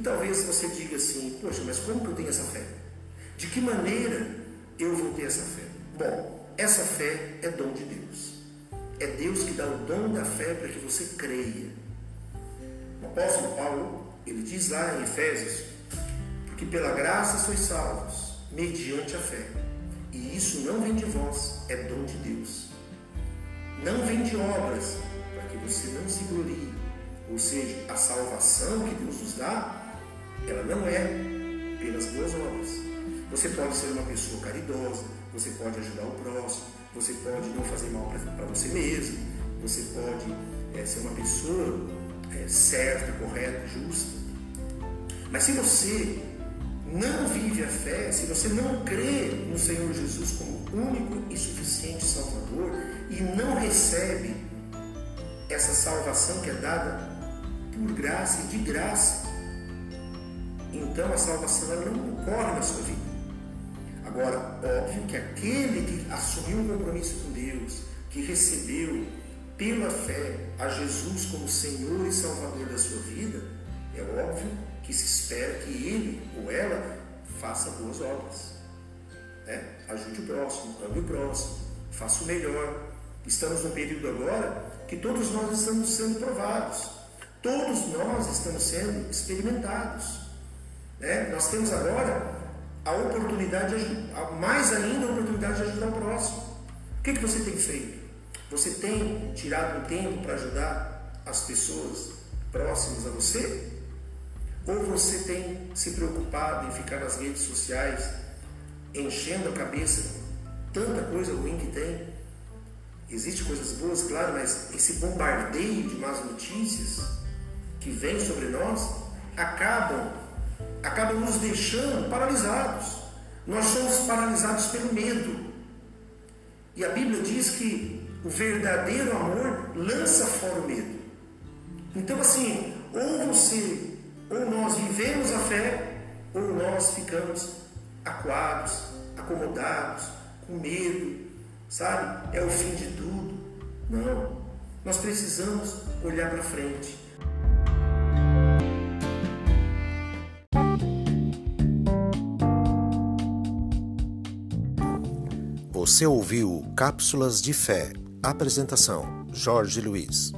talvez você diga assim: Poxa, mas como que eu tenho essa fé? De que maneira eu vou ter essa fé? Bom, essa fé é dom de Deus. É Deus que dá o dom da fé para que você creia. O apóstolo Paulo, ele diz lá em Efésios, porque pela graça sois salvos, mediante a fé. E isso não vem de vós, é dom de Deus. Não vem de obras, para que você não se glorie. Ou seja, a salvação que Deus nos dá, ela não é pelas boas obras. Você pode ser uma pessoa caridosa, você pode ajudar o próximo, você pode não fazer mal para você mesmo, você pode é, ser uma pessoa é, certa, correta, justa. Mas se você não vive a fé, se você não crê no Senhor Jesus como único e suficiente Salvador e não recebe essa salvação que é dada por graça e de graça, então a salvação ela não ocorre na sua vida. Agora, óbvio que aquele que assumiu um compromisso com Deus, que recebeu pela fé a Jesus como Senhor e Salvador da sua vida, é óbvio que se espera que ele ou ela faça boas obras. Né? Ajude o próximo, ame o próximo, faça o melhor. Estamos num período agora que todos nós estamos sendo provados, todos nós estamos sendo experimentados. Né? Nós temos agora a oportunidade, de, mais ainda a oportunidade de ajudar o próximo. O que, que você tem feito? Você tem tirado um tempo para ajudar as pessoas próximas a você? Ou você tem se preocupado em ficar nas redes sociais enchendo a cabeça tanta coisa ruim que tem? Existem coisas boas, claro, mas esse bombardeio de más notícias que vem sobre nós acabam acabam nos deixando paralisados. Nós somos paralisados pelo medo. E a Bíblia diz que o verdadeiro amor lança fora o medo. Então, assim, ou você, ou nós vivemos a fé, ou nós ficamos acuados, acomodados, com medo, sabe? É o fim de tudo. Não. Nós precisamos olhar para frente. Você ouviu Cápsulas de Fé. Apresentação: Jorge Luiz.